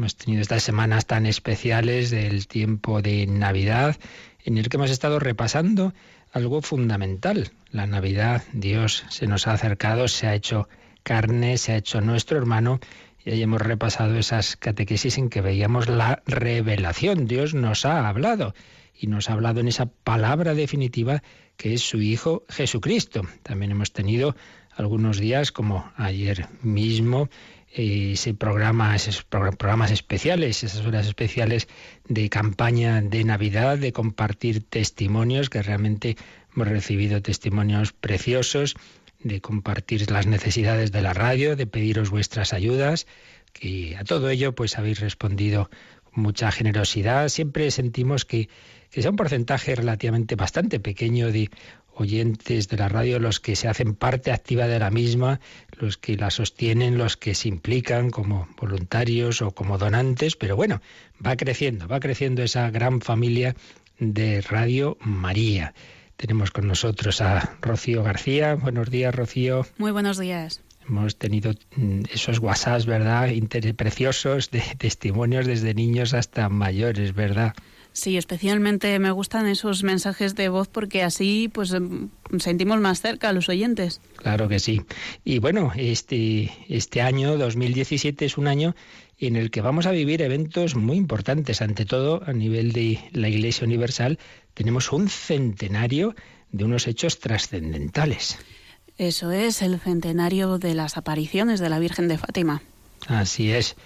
Hemos tenido estas semanas tan especiales del tiempo de Navidad en el que hemos estado repasando algo fundamental. La Navidad, Dios se nos ha acercado, se ha hecho carne, se ha hecho nuestro hermano y ahí hemos repasado esas catequesis en que veíamos la revelación. Dios nos ha hablado y nos ha hablado en esa palabra definitiva que es su Hijo Jesucristo. También hemos tenido algunos días, como ayer mismo, ese programa, esos programas especiales, esas horas especiales de campaña de Navidad, de compartir testimonios, que realmente hemos recibido testimonios preciosos, de compartir las necesidades de la radio, de pediros vuestras ayudas, que a todo ello pues habéis respondido con mucha generosidad. Siempre sentimos que, que sea un porcentaje relativamente bastante pequeño de oyentes de la radio los que se hacen parte activa de la misma, los que la sostienen, los que se implican como voluntarios o como donantes, pero bueno, va creciendo, va creciendo esa gran familia de Radio María. Tenemos con nosotros a Rocío García. Buenos días, Rocío. Muy buenos días. Hemos tenido mm, esos WhatsApps, ¿verdad? preciosos de testimonios desde niños hasta mayores, ¿verdad? Sí, especialmente me gustan esos mensajes de voz porque así pues em, sentimos más cerca a los oyentes. Claro que sí. Y bueno, este, este año 2017 es un año en el que vamos a vivir eventos muy importantes. Ante todo, a nivel de la Iglesia Universal, tenemos un centenario de unos hechos trascendentales. Eso es el centenario de las apariciones de la Virgen de Fátima. Así es.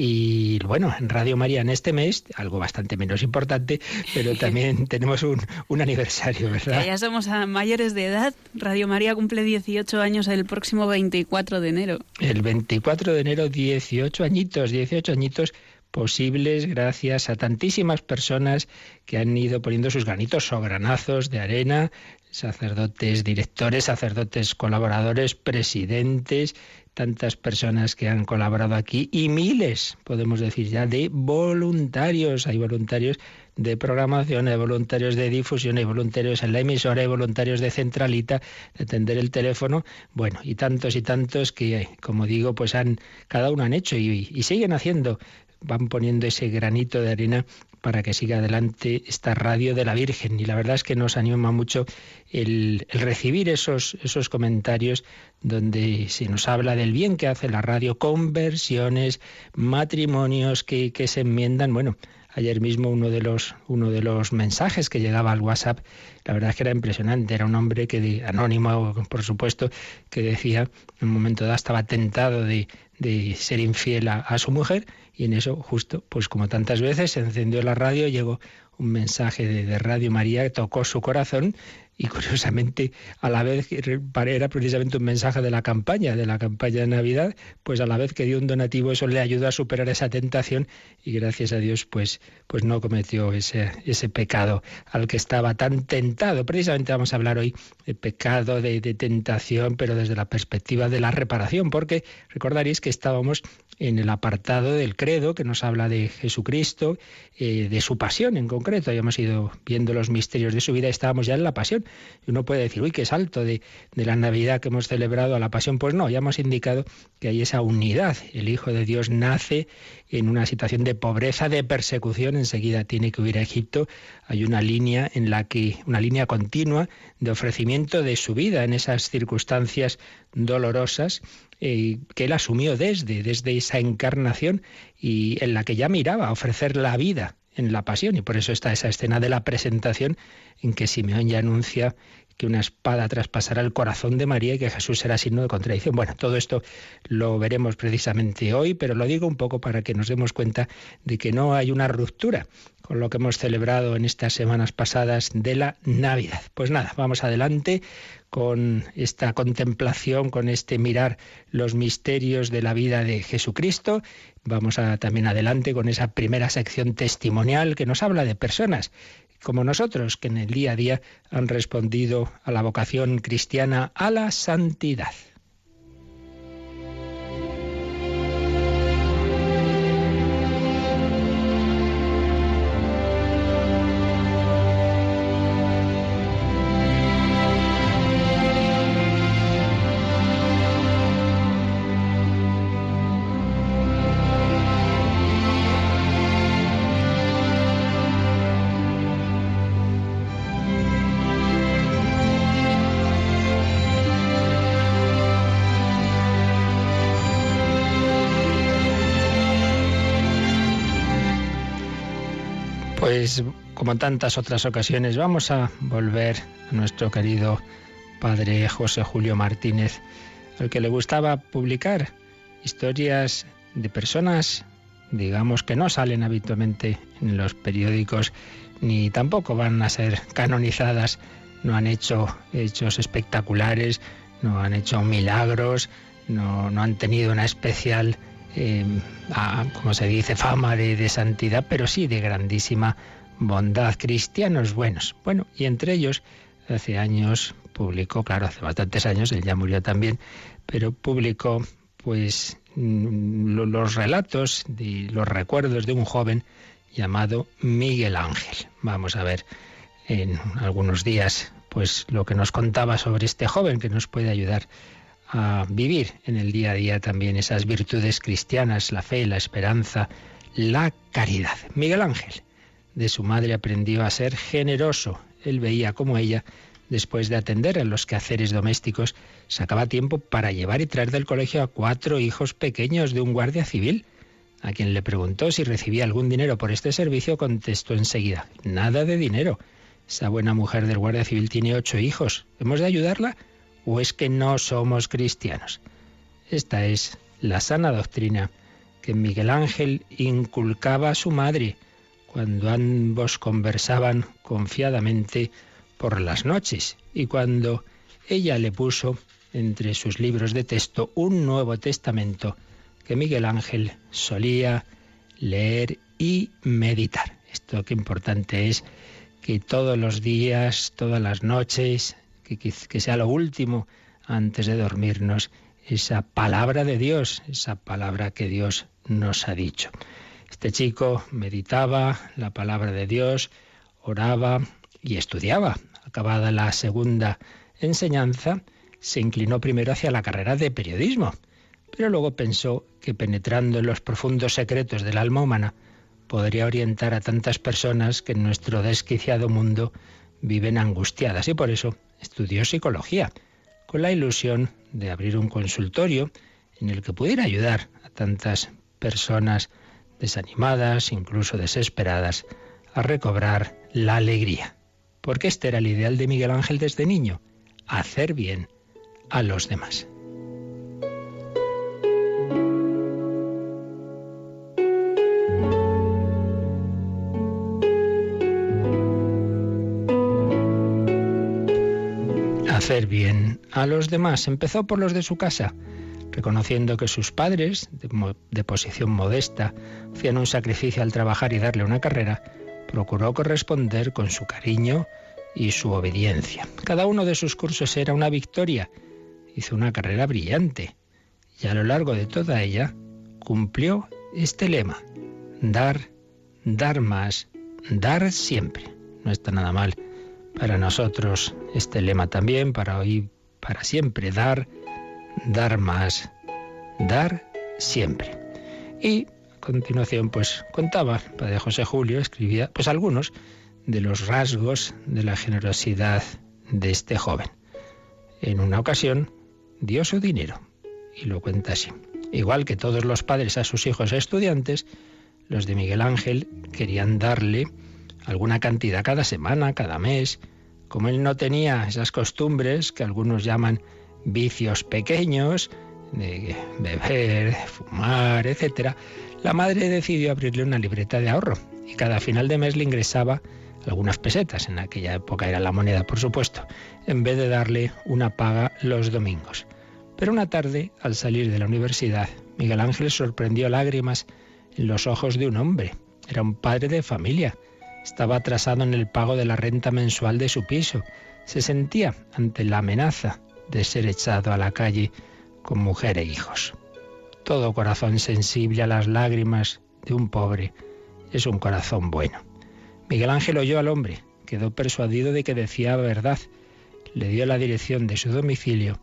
Y bueno, en Radio María en este mes, algo bastante menos importante, pero también tenemos un, un aniversario, ¿verdad? ya somos mayores de edad. Radio María cumple 18 años el próximo 24 de enero. El 24 de enero, 18 añitos, 18 añitos posibles gracias a tantísimas personas que han ido poniendo sus granitos o granazos de arena, sacerdotes directores, sacerdotes colaboradores, presidentes, tantas personas que han colaborado aquí y miles, podemos decir ya, de voluntarios. Hay voluntarios de programación, hay voluntarios de difusión, hay voluntarios en la emisora, hay voluntarios de centralita, de atender el teléfono, bueno, y tantos y tantos que, como digo, pues han, cada uno han hecho y, y siguen haciendo van poniendo ese granito de arena para que siga adelante esta radio de la Virgen. Y la verdad es que nos anima mucho el, recibir esos, esos comentarios donde se nos habla del bien que hace la radio, conversiones, matrimonios que, que se enmiendan. Bueno, ayer mismo uno de los uno de los mensajes que llegaba al WhatsApp, la verdad es que era impresionante, era un hombre que anónimo, por supuesto, que decía en un momento dado estaba tentado de, de ser infiel a, su mujer y en eso justo, pues como tantas veces, se encendió la radio, llegó un mensaje de, de Radio María tocó su corazón y curiosamente a la vez era precisamente un mensaje de la campaña, de la campaña de Navidad, pues a la vez que dio un donativo eso le ayudó a superar esa tentación y gracias a Dios pues, pues no cometió ese, ese pecado al que estaba tan tentado. Precisamente vamos a hablar hoy de pecado, de, de tentación, pero desde la perspectiva de la reparación, porque recordaréis que estábamos en el apartado del credo que nos habla de Jesucristo, eh, de su pasión en concreto. Habíamos ido viendo los misterios de su vida, estábamos ya en la pasión. Uno puede decir, uy, qué salto de, de la Navidad que hemos celebrado a la pasión. Pues no, ya hemos indicado que hay esa unidad. El Hijo de Dios nace en una situación de pobreza, de persecución, enseguida tiene que huir a Egipto. Hay una línea en la que, una línea continua de ofrecimiento de su vida en esas circunstancias dolorosas eh, que él asumió desde, desde esa encarnación y en la que ya miraba a ofrecer la vida en la pasión. Y por eso está esa escena de la presentación en que Simeón ya anuncia que una espada traspasará el corazón de María y que Jesús será signo de contradicción. Bueno, todo esto lo veremos precisamente hoy, pero lo digo un poco para que nos demos cuenta de que no hay una ruptura con lo que hemos celebrado en estas semanas pasadas de la Navidad. Pues nada, vamos adelante con esta contemplación, con este mirar los misterios de la vida de Jesucristo. Vamos también adelante con esa primera sección testimonial que nos habla de personas como nosotros, que en el día a día han respondido a la vocación cristiana a la santidad. Como tantas otras ocasiones vamos a volver a nuestro querido padre José Julio Martínez, al que le gustaba publicar historias de personas, digamos, que no salen habitualmente en los periódicos ni tampoco van a ser canonizadas, no han hecho hechos espectaculares, no han hecho milagros, no, han tenido una especial eh, como se dice, fama de santidad, pero sí de grandísima bondad, cristianos buenos. Bueno, y entre ellos, hace años publicó, claro, hace bastantes años, él ya murió también, pero publicó pues mm, los relatos y los recuerdos de un joven llamado Miguel Ángel. Vamos a ver en algunos días pues lo que nos contaba sobre este joven que nos puede ayudar a vivir en el día a día también esas virtudes cristianas, la fe, la esperanza, la caridad. Miguel Ángel, de su madre aprendió a ser generoso. Él veía como ella, después de atender a los quehaceres domésticos, sacaba tiempo para llevar y traer del colegio a cuatro hijos pequeños de un guardia civil. A quien le preguntó si recibía algún dinero por este servicio, contestó enseguida, nada de dinero. Esa buena mujer del guardia civil tiene ocho hijos. ¿Hemos de ayudarla? ¿O es que no somos cristianos? Esta es la sana doctrina que Miguel Ángel inculcaba a su madre cuando ambos conversaban confiadamente por las noches y cuando ella le puso entre sus libros de texto un Nuevo Testamento que Miguel Ángel solía leer y meditar. Esto qué importante es que todos los días, todas las noches, que, sea lo último antes de dormirnos, esa palabra de Dios, esa palabra que Dios nos ha dicho. Este chico meditaba la palabra de Dios, oraba y estudiaba. Acabada la segunda enseñanza, se inclinó primero hacia la carrera de periodismo, pero luego pensó que penetrando en los profundos secretos del alma humana podría orientar a tantas personas que en nuestro desquiciado mundo viven angustiadas y por eso estudió psicología, con la ilusión de abrir un consultorio en el que pudiera ayudar a tantas personas desanimadas, incluso desesperadas, a recobrar la alegría. Porque este era el ideal de Miguel Ángel desde niño, hacer bien a los demás. hacer bien a los demás. Empezó por los de su casa, reconociendo que sus padres, de, posición modesta, hacían un sacrificio al trabajar y darle una carrera, procuró corresponder con su cariño y su obediencia. Cada uno de sus cursos era una victoria. Hizo una carrera brillante y a lo largo de toda ella cumplió este lema, dar, dar más, dar siempre. No está nada mal para nosotros este lema también, para hoy, para siempre, dar, dar más, dar siempre. Y a continuación, pues contaba, Padre José Julio escribía, pues algunos de los rasgos de la generosidad de este joven. En una ocasión dio su dinero y lo cuenta así. Igual que todos los padres a sus hijos estudiantes, los de Miguel Ángel querían darle alguna cantidad cada semana, cada mes, como él no tenía esas costumbres que algunos llaman vicios pequeños, de beber, fumar, etc., la madre decidió abrirle una libreta de ahorro y cada final de mes le ingresaba algunas pesetas, en aquella época era la moneda, por supuesto, en vez de darle una paga los domingos. Pero una tarde, al salir de la universidad, Miguel Ángel sorprendió lágrimas en los ojos de un hombre. Era un padre de familia. Estaba atrasado en el pago de la renta mensual de su piso. Se sentía ante la amenaza de ser echado a la calle con mujer e hijos. Todo corazón sensible a las lágrimas de un pobre es un corazón bueno. Miguel Ángel oyó al hombre, quedó persuadido de que decía verdad, le dio la dirección de su domicilio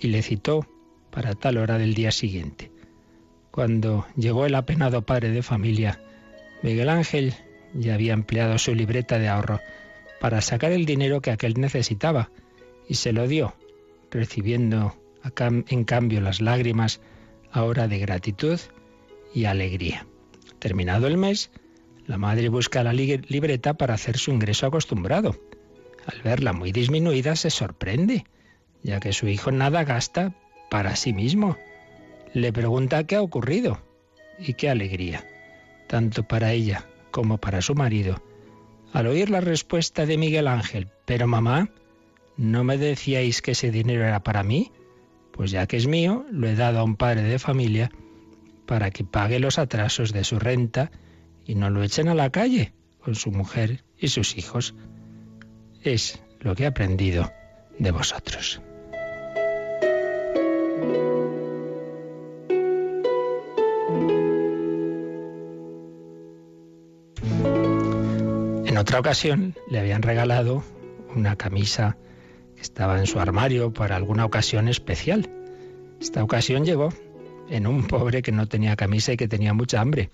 y le citó para tal hora del día siguiente. Cuando llegó el apenado padre de familia, Miguel Ángel ya había empleado su libreta de ahorro para sacar el dinero que aquel necesitaba y se lo dio, recibiendo en cambio las lágrimas ahora de gratitud y alegría. Terminado el mes, la madre busca la libreta para hacer su ingreso acostumbrado. Al verla muy disminuida se sorprende, ya que su hijo nada gasta para sí mismo. Le pregunta qué ha ocurrido y qué alegría, tanto para ella como para su marido. Al oír la respuesta de Miguel Ángel, pero mamá, ¿no me decíais que ese dinero era para mí? Pues ya que es mío, lo he dado a un padre de familia para que pague los atrasos de su renta y no lo echen a la calle con su mujer y sus hijos. Es lo que he aprendido de vosotros. En otra ocasión le habían regalado una camisa estaba en su armario para alguna ocasión especial. Esta ocasión llegó en un pobre que no tenía camisa y que tenía mucha hambre.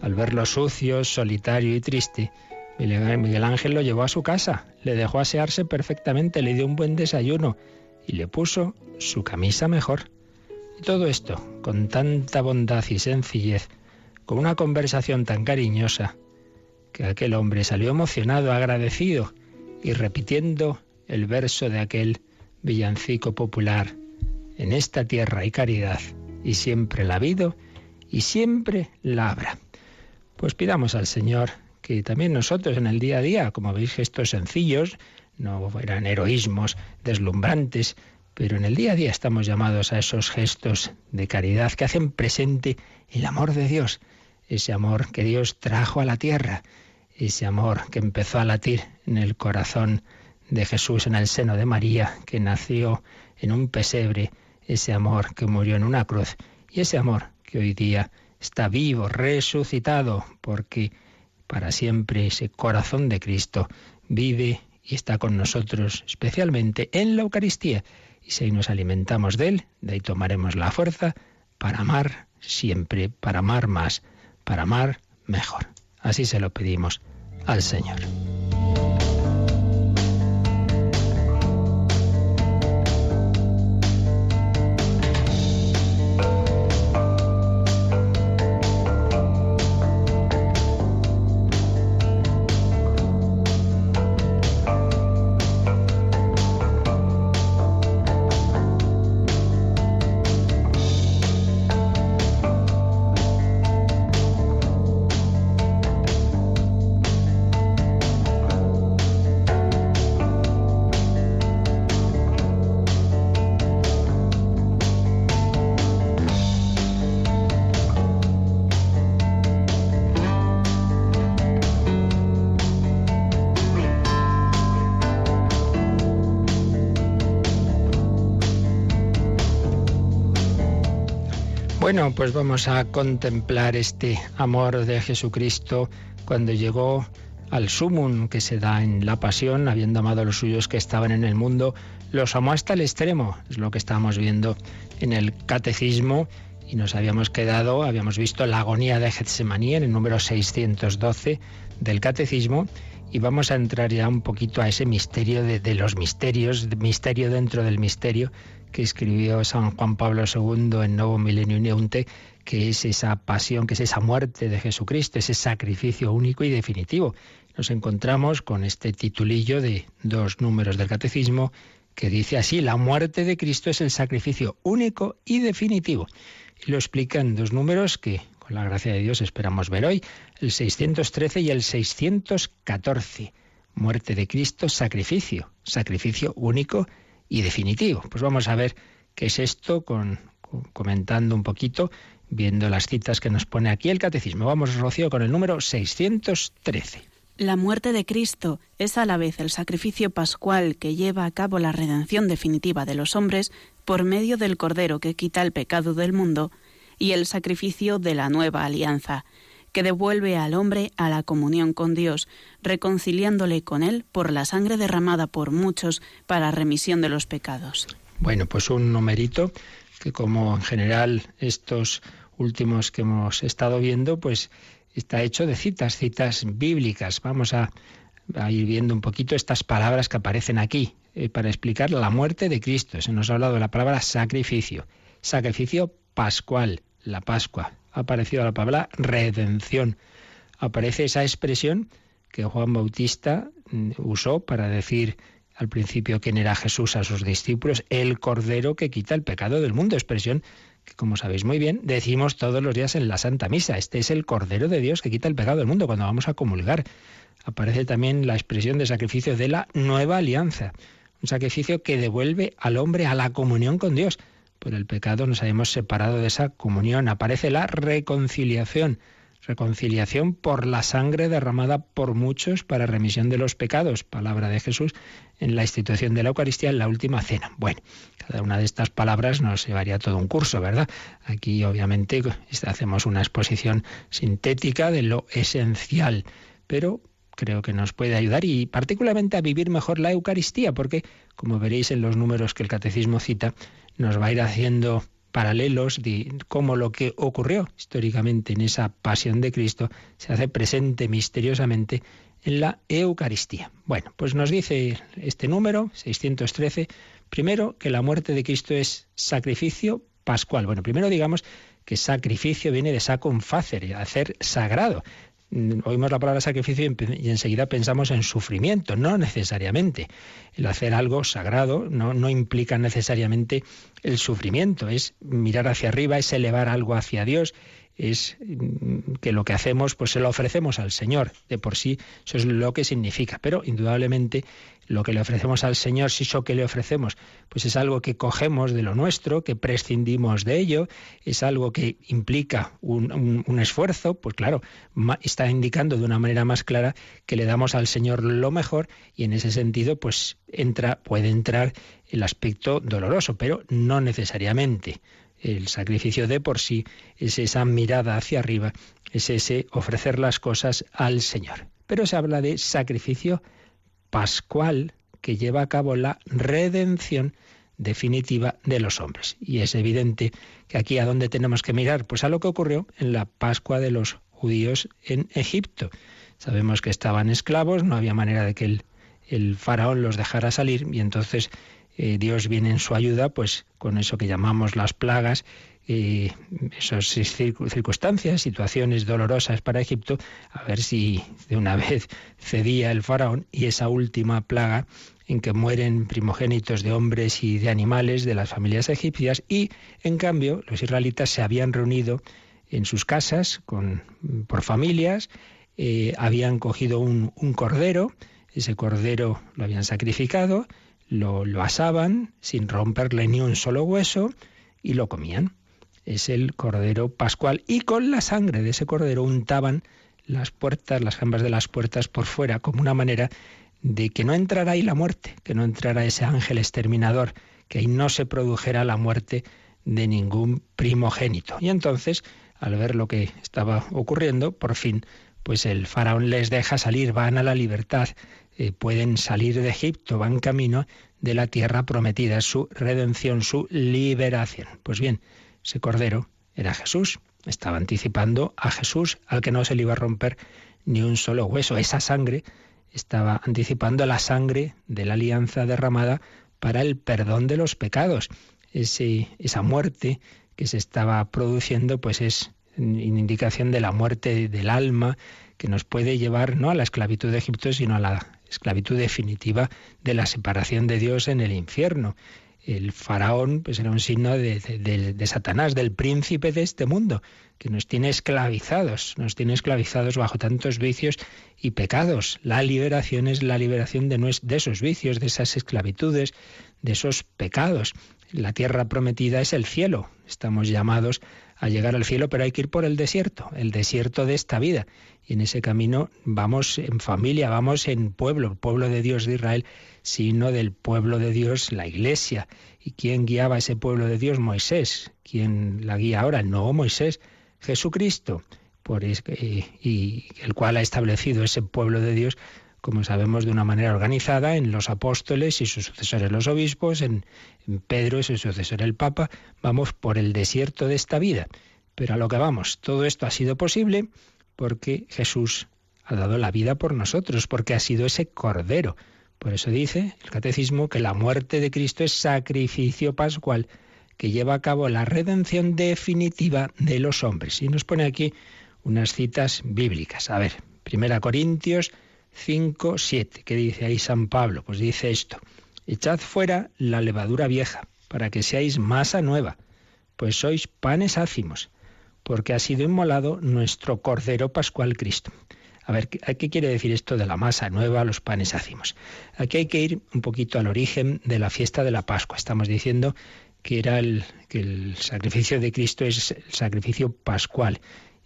Al verlo sucio, solitario y triste, Miguel Ángel lo llevó a su casa, le dejó asearse perfectamente, le dio un buen desayuno y le puso su camisa mejor. Y todo esto con tanta bondad y sencillez, con una conversación tan cariñosa, que aquel hombre salió emocionado, agradecido y repitiendo el verso de aquel villancico popular, en esta tierra hay caridad y siempre la ha habido y siempre la habrá. Pues pidamos al Señor que también nosotros en el día a día, como veis, gestos sencillos, no eran heroísmos deslumbrantes, pero en el día a día estamos llamados a esos gestos de caridad que hacen presente el amor de Dios, ese amor que Dios trajo a la tierra, ese amor que empezó a latir en el corazón de Jesús en el seno de María, que nació en un pesebre, ese amor que murió en una cruz y ese amor que hoy día está vivo, resucitado, porque para siempre ese corazón de Cristo vive y está con nosotros, especialmente en la Eucaristía. Y si nos alimentamos de Él, de ahí tomaremos la fuerza para amar siempre, para amar más, para amar mejor. Así se lo pedimos al Señor. Bueno, pues vamos a contemplar este amor de Jesucristo cuando llegó al sumum que se da en la pasión, habiendo amado a los suyos que estaban en el mundo, los amó hasta el extremo, es lo que estábamos viendo en el catecismo y nos habíamos quedado, habíamos visto la agonía de Getsemaní en el número 612 del catecismo y vamos a entrar ya un poquito a ese misterio de, los misterios, misterio dentro del misterio que escribió San Juan Pablo II en Novo Milenio Neunte, que es esa pasión, que es esa muerte de Jesucristo, ese sacrificio único y definitivo. Nos encontramos con este titulillo de dos números del catecismo que dice así, la muerte de Cristo es el sacrificio único y definitivo. Y lo explica en dos números que con la gracia de Dios esperamos ver hoy, el 613 y el 614. Muerte de Cristo, sacrificio, sacrificio único y definitivo. Pues vamos a ver qué es esto con, comentando un poquito, viendo las citas que nos pone aquí el catecismo. Vamos, Rocío, con el número 613. La muerte de Cristo es a la vez el sacrificio pascual que lleva a cabo la redención definitiva de los hombres por medio del Cordero que quita el pecado del mundo y el sacrificio de la nueva alianza, que devuelve al hombre a la comunión con Dios, reconciliándole con Él por la sangre derramada por muchos para remisión de los pecados. Bueno, pues un numerito que como en general estos últimos que hemos estado viendo, pues está hecho de citas, citas bíblicas. Vamos a, ir viendo un poquito estas palabras que aparecen aquí eh, para explicar la muerte de Cristo. Se nos ha hablado de la palabra sacrificio, sacrificio pascual, la Pascua. Ha aparecido la palabra redención. Aparece esa expresión que Juan Bautista mm, usó para decir al principio quién era Jesús a sus discípulos, el Cordero que quita el pecado del mundo, expresión que como sabéis muy bien decimos todos los días en la Santa Misa, este es el Cordero de Dios que quita el pecado del mundo cuando vamos a comulgar. Aparece también la expresión de sacrificio de la nueva alianza, un sacrificio que devuelve al hombre a la comunión con Dios por el pecado nos habíamos separado de esa comunión. Aparece la reconciliación, reconciliación por la sangre derramada por muchos para remisión de los pecados, palabra de Jesús en la institución de la Eucaristía en la última cena. Bueno, cada una de estas palabras nos llevaría todo un curso, ¿verdad? Aquí obviamente hacemos una exposición sintética de lo esencial, pero creo que nos puede ayudar y particularmente a vivir mejor la Eucaristía, porque como veréis en los números que el catecismo cita, nos va a ir haciendo paralelos de cómo lo que ocurrió históricamente en esa pasión de Cristo se hace presente misteriosamente en la Eucaristía. Bueno, pues nos dice este número, 613, primero que la muerte de Cristo es sacrificio pascual. Bueno, primero digamos que sacrificio viene de sacum facere, hacer sagrado. Mm, oímos la palabra sacrificio y enseguida pensamos en sufrimiento. No necesariamente. El hacer algo sagrado no, no implica necesariamente el sufrimiento. Es mirar hacia arriba, es elevar algo hacia Dios, es mm, que lo que hacemos pues se lo ofrecemos al Señor. De por sí eso es lo que significa. Pero indudablemente lo que le ofrecemos al Señor, si eso que le ofrecemos, pues es algo que cogemos de lo nuestro, que prescindimos de ello, es algo que implica un, un, esfuerzo, pues claro, está indicando de una manera más clara que le damos al Señor lo mejor y en ese sentido, pues entra, puede entrar el aspecto doloroso, pero no necesariamente. El sacrificio de por sí es esa mirada hacia arriba, es ese ofrecer las cosas al Señor. Pero se habla de sacrificio pascual que lleva a cabo la redención definitiva de los hombres. Y es evidente que aquí a dónde tenemos que mirar, pues a lo que ocurrió en la Pascua de los judíos en Egipto. Sabemos que estaban esclavos, no había manera de que el, faraón los dejara salir y entonces eh, Dios viene en su ayuda, pues con eso que llamamos las plagas, y esas circunstancias, situaciones dolorosas para Egipto, a ver si de una vez cedía el faraón y esa última plaga en que mueren primogénitos de hombres y de animales de las familias egipcias y en cambio los israelitas se habían reunido en sus casas con, por familias, eh, habían cogido un, cordero, ese cordero lo habían sacrificado, lo, lo asaban sin romperle ni un solo hueso y lo comían es el cordero pascual y con la sangre de ese cordero untaban las puertas, las jambas de las puertas por fuera como una manera de que no entrara ahí la muerte, que no entrara ese ángel exterminador, que ahí no se produjera la muerte de ningún primogénito. Y entonces, al ver lo que estaba ocurriendo, por fin, pues el faraón les deja salir, van a la libertad, eh, pueden salir de Egipto, van camino de la tierra prometida, su redención, su liberación. Pues bien, ese cordero era Jesús. Estaba anticipando a Jesús, al que no se le iba a romper ni un solo hueso. Esa sangre estaba anticipando la sangre de la alianza derramada para el perdón de los pecados. Ese, esa muerte que se estaba produciendo, pues es indicación de la muerte del alma que nos puede llevar no a la esclavitud de Egipto, sino a la esclavitud definitiva de la separación de Dios en el infierno. El faraón pues era un signo de, Satanás, del príncipe de este mundo, que nos tiene esclavizados, nos tiene esclavizados bajo tantos vicios y pecados. La liberación es la liberación de esos vicios, de esas esclavitudes, de esos pecados. La tierra prometida es el cielo. Estamos llamados a llegar al cielo, pero hay que ir por el desierto, el desierto de esta vida. Y en ese camino vamos en familia, vamos en pueblo, pueblo de Dios de Israel, sino del pueblo de Dios, la iglesia. ¿Y quién guiaba ese pueblo de Dios? Moisés. ¿Quién la guía ahora? Nuevo Moisés, Jesucristo. Por y el cual ha establecido ese pueblo de Dios como sabemos, de una manera organizada en los apóstoles y sus sucesores los obispos, en, Pedro y su sucesor el Papa. Vamos por el desierto de esta vida. Pero a lo que vamos, todo esto ha sido posible porque Jesús ha dado la vida por nosotros, porque ha sido ese cordero. Por eso dice el catecismo que la muerte de Cristo es sacrificio pascual que lleva a cabo la redención definitiva de los hombres. Y nos pone aquí unas citas bíblicas. A ver, Primera Corintios 5, 7. ¿Qué dice ahí San Pablo? Pues dice esto, echad fuera la levadura vieja, para que seáis masa nueva, pues sois panes ácimos, porque ha sido inmolado nuestro Cordero Pascual Cristo. A ver, ¿qué quiere decir esto de la masa nueva, los panes ácimos? Aquí hay que ir un poquito al origen de la fiesta de la Pascua. Estamos diciendo que era el, que el sacrificio de Cristo es el sacrificio pascual.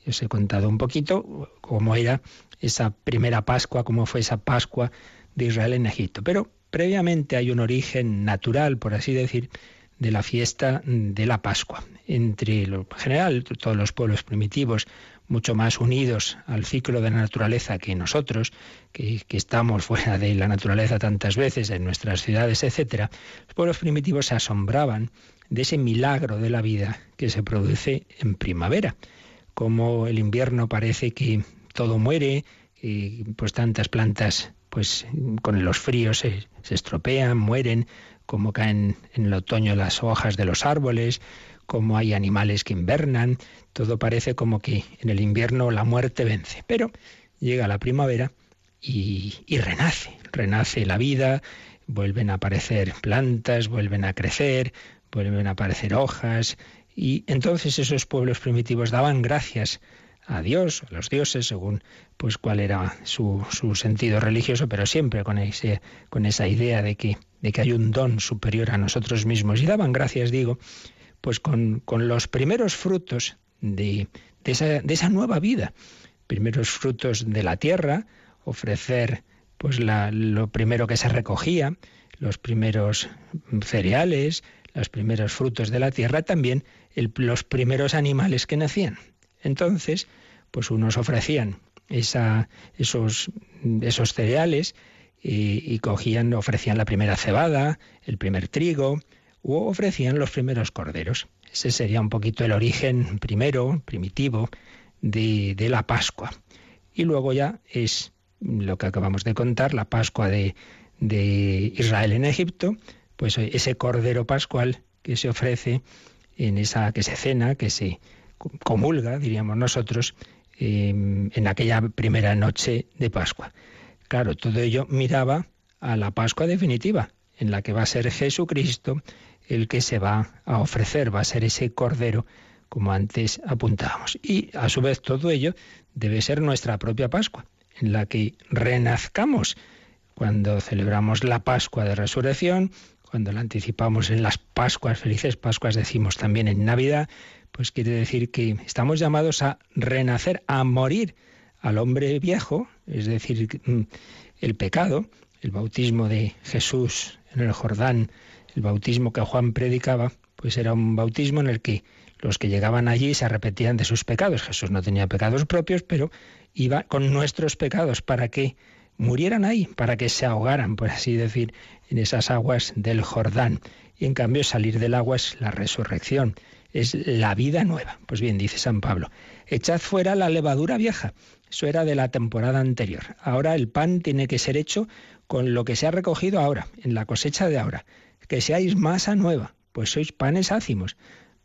Os he contado un poquito cómo era esa primera Pascua, cómo fue esa Pascua de Israel en Egipto. Pero previamente hay un origen natural, por así decir, de la fiesta de la Pascua. Entre lo general, todos los pueblos primitivos, mucho más unidos al ciclo de la naturaleza que nosotros, que, que, estamos fuera de la naturaleza tantas veces en nuestras ciudades, etcétera, los pueblos primitivos se asombraban de ese milagro de la vida que se produce en primavera, como el invierno parece que todo muere, y pues tantas plantas pues con los fríos se, estropean, mueren, como caen en el otoño las hojas de los árboles, como hay animales que invernan, todo parece como que en el invierno la muerte vence. Pero llega la primavera y, y renace, renace la vida, vuelven a aparecer plantas, vuelven a crecer, vuelven a aparecer hojas, y entonces esos pueblos primitivos daban gracias a Dios, a los dioses, según pues cuál era su, su sentido religioso, pero siempre con, ese, con esa idea de que, de que hay un don superior a nosotros mismos. Y daban gracias, digo, pues con, con los primeros frutos de, de, esa, de esa nueva vida, primeros frutos de la tierra, ofrecer pues la, lo primero que se recogía, los primeros cereales, los primeros frutos de la tierra, también los primeros animales que nacían. Entonces, pues unos ofrecían esos, cereales y, cogían, ofrecían la primera cebada, el primer trigo, u ofrecían los primeros corderos. Ese sería un poquito el origen primero, primitivo, de, de la Pascua. Y luego ya es lo que acabamos de contar, la Pascua de Israel en Egipto, pues ese cordero pascual que se ofrece en esa que se cena, que se comulga, diríamos nosotros, em, en aquella primera noche de Pascua. Claro, todo ello miraba a la Pascua definitiva, en la que va a ser Jesucristo el que se va a ofrecer, va a ser ese cordero, como antes apuntábamos. Y a su vez todo ello debe ser nuestra propia Pascua, en la que renazcamos cuando celebramos la Pascua de Resurrección, cuando la anticipamos en las Pascuas, felices Pascuas decimos también en Navidad, pues quiere decir que estamos llamados a renacer, a morir al hombre viejo, es decir, mm, el pecado, el bautismo de Jesús en el Jordán, el bautismo que Juan predicaba, pues era un bautismo en el que los que llegaban allí se arrepentían de sus pecados. Jesús no tenía pecados propios, pero iba con nuestros pecados para que murieran ahí, para que se ahogaran, por así decir, en esas aguas del Jordán. Y en cambio salir del agua es la resurrección es la vida nueva. Pues bien, dice San Pablo, echad fuera la levadura vieja. Eso era de la temporada anterior. Ahora el pan tiene que ser hecho con lo que se ha recogido ahora, en la cosecha de ahora. Que seáis masa nueva, pues sois panes ácimos,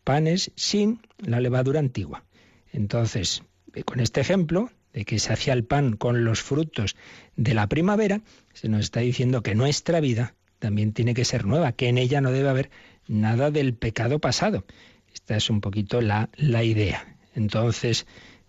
panes sin la levadura antigua. Entonces, con este ejemplo de que se hacía el pan con los frutos de la primavera, se nos está diciendo que nuestra vida también tiene que ser nueva, que en ella no debe haber nada del pecado pasado. Esta es un poquito la, la idea. Entonces,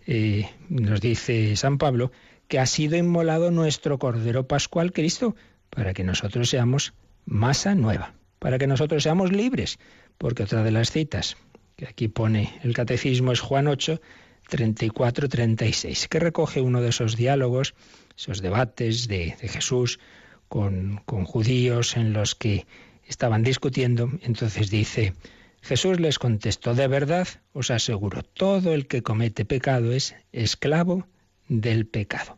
eh, nos dice San Pablo que ha sido inmolado nuestro Cordero Pascual Cristo para que nosotros seamos masa nueva, para que nosotros seamos libres, porque otra de las citas que aquí pone el catecismo es Juan 8, 34, 36, que recoge uno de esos diálogos, esos debates de, de Jesús con, con judíos en los que estaban discutiendo. Entonces dice, Jesús les contestó, de verdad os aseguro, todo el que comete pecado es esclavo del pecado.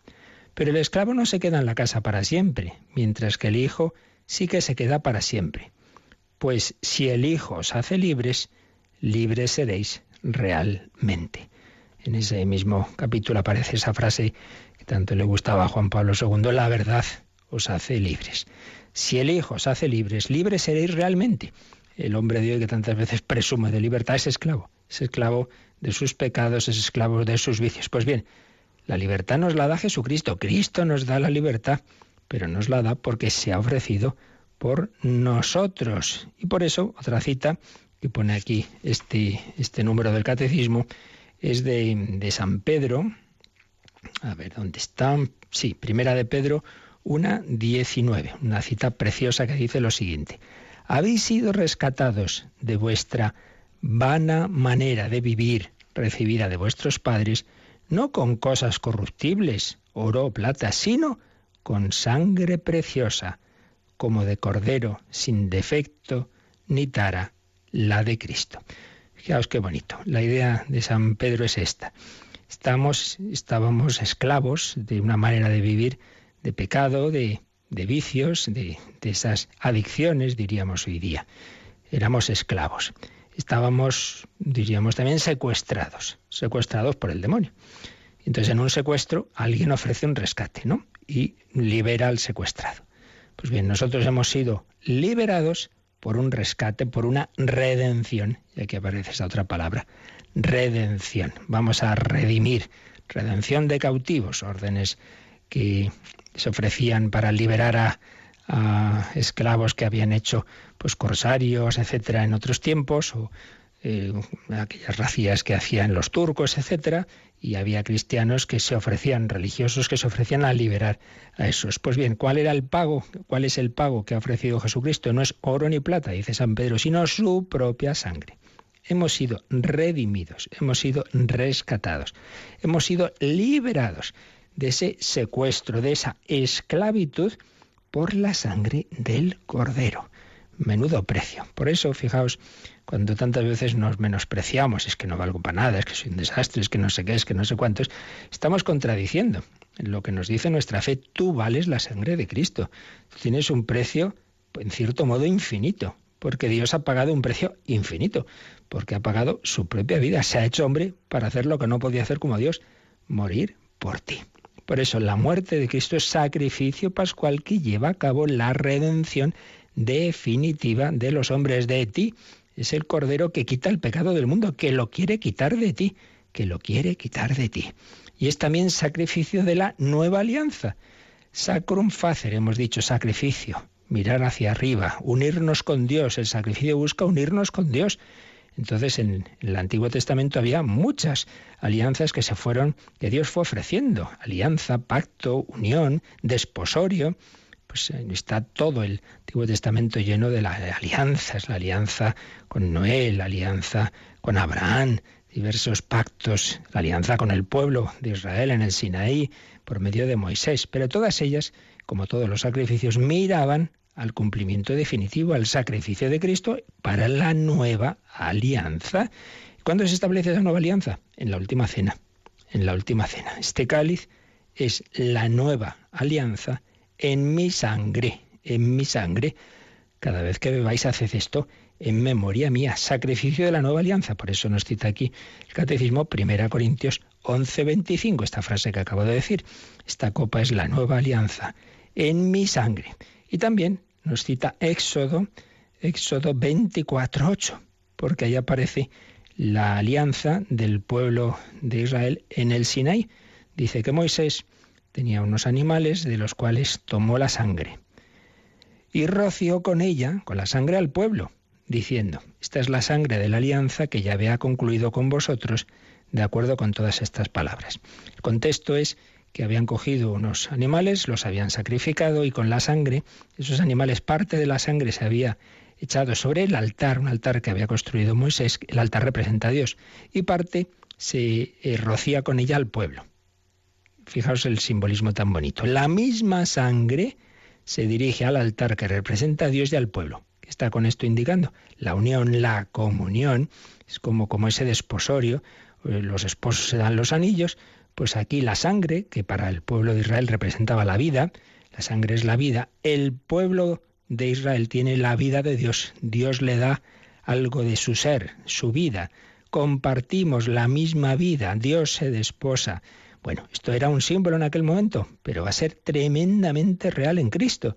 Pero el esclavo no se queda en la casa para siempre, mientras que el Hijo sí que se queda para siempre. Pues si el Hijo os hace libres, libres seréis realmente. En ese mismo capítulo aparece esa frase que tanto le gustaba a Juan Pablo II, la verdad os hace libres. Si el Hijo os hace libres, libres seréis realmente el hombre de hoy que tantas veces presume de libertad es esclavo, es esclavo de sus pecados, es esclavo de sus vicios. Pues bien, la libertad nos la da Jesucristo, Cristo nos da la libertad, pero nos la da porque se ha ofrecido por nosotros. Y por eso, otra cita que pone aquí este, este número del catecismo es de, de San Pedro. A ver, ¿dónde está? Sí, primera de Pedro 1.19, una cita preciosa que dice lo siguiente habéis sido rescatados de vuestra vana manera de vivir recibida de vuestros padres, no con cosas corruptibles, oro o plata, sino con sangre preciosa, como de cordero, sin defecto ni tara, la de Cristo. Fijaos qué bonito. La idea de San Pedro es esta. Estamos, estábamos esclavos de una manera de vivir de pecado, de de vicios, de, esas adicciones, diríamos hoy día. Éramos esclavos. Estábamos, diríamos también, secuestrados, secuestrados por el demonio. Entonces, en un secuestro, alguien ofrece un rescate, ¿no? Y libera al secuestrado. Pues bien, nosotros hemos sido liberados por un rescate, por una redención. Y aquí aparece esa otra palabra, redención. Vamos a redimir, redención de cautivos, órdenes que se ofrecían para liberar a, esclavos que habían hecho pues corsarios, etcétera, en otros tiempos, o eh, aquellas racías que hacían los turcos, etcétera, y había cristianos que se ofrecían, religiosos que se ofrecían a liberar a esos. Pues bien, ¿cuál era el pago? ¿Cuál es el pago que ha ofrecido Jesucristo? No es oro ni plata, dice San Pedro, sino su propia sangre. Hemos sido redimidos, hemos sido rescatados, hemos sido liberados de ese secuestro, de esa esclavitud por la sangre del cordero. Menudo precio. Por eso, fijaos, cuando tantas veces nos menospreciamos, es que no valgo para nada, es que soy un desastre, es que no sé qué, es que no sé cuántos, estamos contradiciendo lo que nos dice nuestra fe. Tú vales la sangre de Cristo. tienes un precio, en cierto modo, infinito, porque Dios ha pagado un precio infinito, porque ha pagado su propia vida. Se ha hecho hombre para hacer lo que no podía hacer como Dios, morir por ti. Por eso la muerte de Cristo es sacrificio pascual que lleva a cabo la redención definitiva de los hombres de ti. Es el Cordero que quita el pecado del mundo, que lo quiere quitar de ti, que lo quiere quitar de ti. Y es también sacrificio de la nueva alianza. Sacrum facer, hemos dicho sacrificio, mirar hacia arriba, unirnos con Dios. El sacrificio busca unirnos con Dios. Entonces en, el Antiguo Testamento había muchas alianzas que se fueron, que Dios fue ofreciendo, alianza, pacto, unión, desposorio. Pues eh, está todo el Antiguo Testamento lleno de, las alianzas, la alianza con Noé, la alianza con Abraham, diversos pactos, la alianza con el pueblo de Israel en el Sinaí por medio de Moisés, pero todas ellas, como todos los sacrificios, miraban al cumplimiento definitivo, al sacrificio de Cristo para la nueva alianza. ¿Cuándo se establece esa nueva alianza? En la última cena. En la última cena. Este cáliz es la nueva alianza en mi sangre, en mi sangre. Cada vez que bebáis, haced esto en memoria mía, sacrificio de la nueva alianza. Por eso nos cita aquí el Catecismo 1 Corintios 11:25, esta frase que acabo de decir. Esta copa es la nueva alianza en mi sangre. Y también nos cita Éxodo, Éxodo 24:8, porque ahí aparece la alianza del pueblo de Israel en el Sinaí. Dice que Moisés tenía unos animales de los cuales tomó la sangre y roció con ella, con la sangre al pueblo, diciendo, esta es la sangre de la alianza que ya había concluido con vosotros, de acuerdo con todas estas palabras. El contexto es que habían cogido unos animales, los habían sacrificado y con la sangre, esos animales, parte de la sangre se había echado sobre el altar, un altar que había construido Moisés, el altar representa a Dios, y parte se eh, rocía con ella al pueblo. Fijaos el simbolismo tan bonito. La misma sangre se dirige al altar que representa a Dios y al pueblo. ¿Qué está con esto indicando? La unión, la comunión, es como, como ese desposorio, eh, los esposos se dan los anillos, pues aquí la sangre, que para el pueblo de Israel representaba la vida, la sangre es la vida, el pueblo de Israel tiene la vida de Dios, Dios le da algo de su ser, su vida, compartimos la misma vida, Dios se desposa, bueno, esto era un símbolo en aquel momento, pero va a ser tremendamente real en Cristo,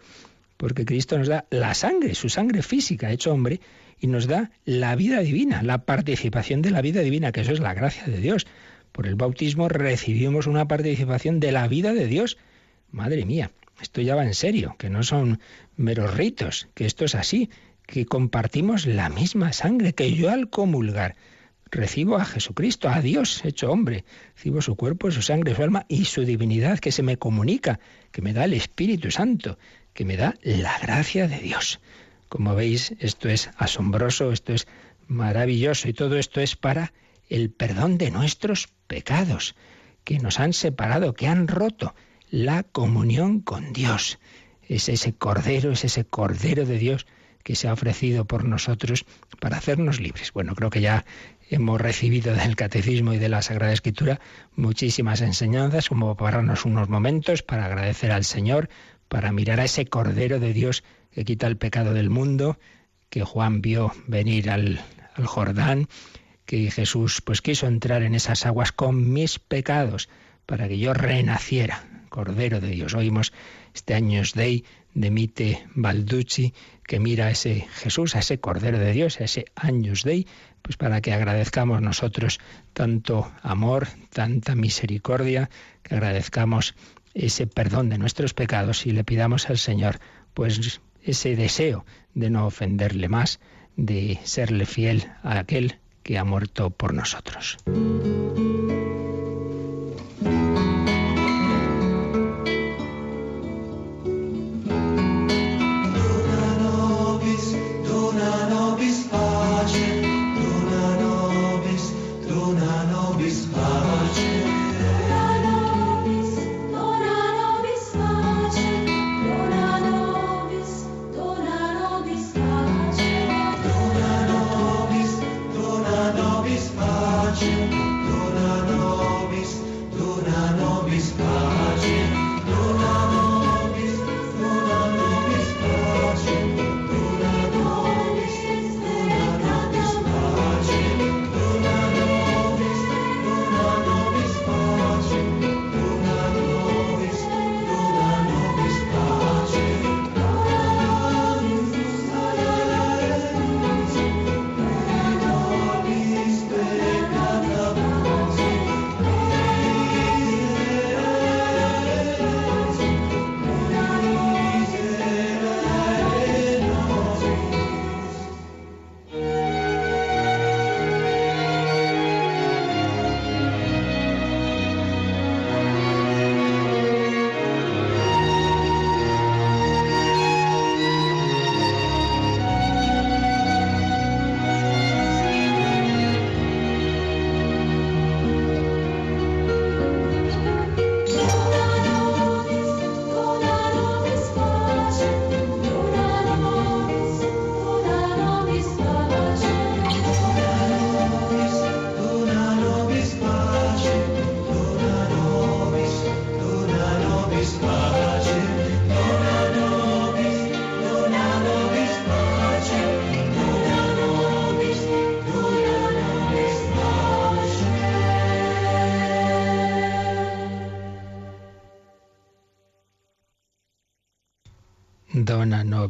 porque Cristo nos da la sangre, su sangre física hecho hombre, y nos da la vida divina, la participación de la vida divina, que eso es la gracia de Dios. Por el bautismo recibimos una participación de la vida de Dios. Madre mía, esto ya va en serio, que no son meros ritos, que esto es así, que compartimos la misma sangre, que yo al comulgar recibo a Jesucristo, a Dios hecho hombre, recibo su cuerpo, su sangre, su alma y su divinidad que se me comunica, que me da el Espíritu Santo, que me da la gracia de Dios. Como veis, esto es asombroso, esto es maravilloso y todo esto es para el perdón de nuestros pecados, que nos han separado, que han roto la comunión con Dios. Es ese cordero, es ese cordero de Dios que se ha ofrecido por nosotros para hacernos libres. Bueno, creo que ya hemos recibido del Catecismo y de la Sagrada Escritura muchísimas enseñanzas, como pararnos unos momentos para agradecer al Señor, para mirar a ese Cordero de Dios que quita el pecado del mundo, que Juan vio venir al, al Jordán, que Jesús pues quiso entrar en esas aguas con mis pecados para que yo renaciera, Cordero de Dios. Oímos este Años Dei de Mite Balducci, que mira a ese Jesús, a ese Cordero de Dios, a ese Años Dei, pues para que agradezcamos nosotros tanto amor, tanta misericordia, que agradezcamos ese perdón de nuestros pecados y le pidamos al Señor pues ese deseo de no ofenderle más, de serle fiel a aquel que ha muerto por nosotros.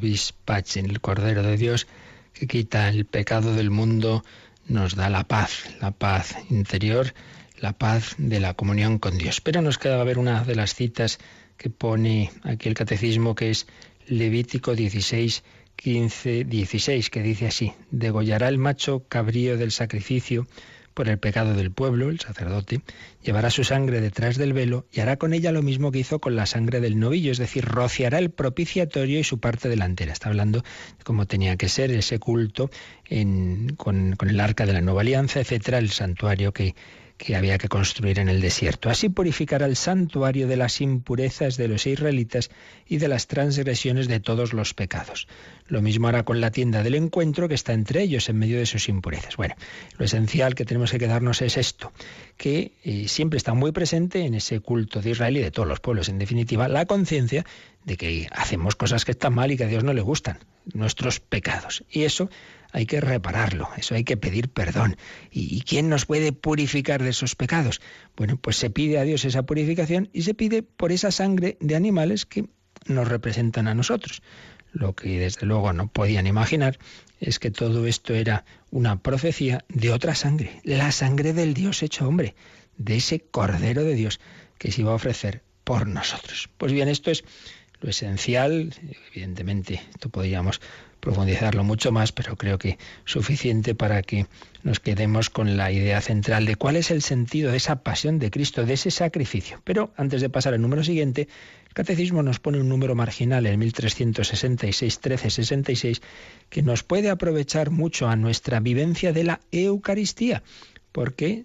Nobis pacem, el Cordero de Dios que quita el pecado del mundo, nos da la paz, la paz interior, la paz de la comunión con Dios. Pero nos queda ver una de las citas que pone aquí el catecismo, que es Levítico 16, 15, 16, que dice así, degollará el macho cabrío del sacrificio por el pecado del pueblo, el sacerdote, llevará su sangre detrás del velo y hará con ella lo mismo que hizo con la sangre del novillo, es decir, rociará el propiciatorio y su parte delantera. Está hablando de cómo tenía que ser ese culto con, con el arca de la nueva alianza, etcétera, el santuario que que había que construir en el desierto. Así purificará el santuario de las impurezas de los israelitas y de las transgresiones de todos los pecados. Lo mismo hará con la tienda del encuentro que está entre ellos en medio de sus impurezas. Bueno, lo esencial que tenemos que quedarnos es esto, que eh, siempre está muy presente en ese culto de Israel y de todos los pueblos, en definitiva, la conciencia de que hacemos cosas que están mal y que a Dios no le gustan, nuestros pecados. Y eso hay que repararlo, eso hay que pedir perdón. ¿Y, quién nos puede purificar de esos pecados? Bueno, pues se pide a Dios esa purificación y se pide por esa sangre de animales que nos representan a nosotros. Lo que desde luego no podían imaginar es que todo esto era una profecía de otra sangre, la sangre del Dios hecho hombre, de ese Cordero de Dios que se iba a ofrecer por nosotros. Pues bien, esto es lo esencial, evidentemente, esto podríamos profundizarlo mucho más, pero creo que suficiente para que nos quedemos con la idea central de cuál es el sentido de esa pasión de Cristo, de ese sacrificio. Pero antes de pasar al número siguiente, el Catecismo nos pone un número marginal, el 1366, 1366, que nos puede aprovechar mucho a nuestra vivencia de la Eucaristía, porque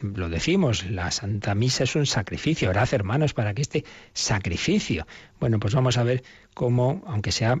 lo decimos, la Santa Misa es un sacrificio. Orad, hermanos, para que este sacrificio. Bueno, pues vamos a ver cómo, aunque sea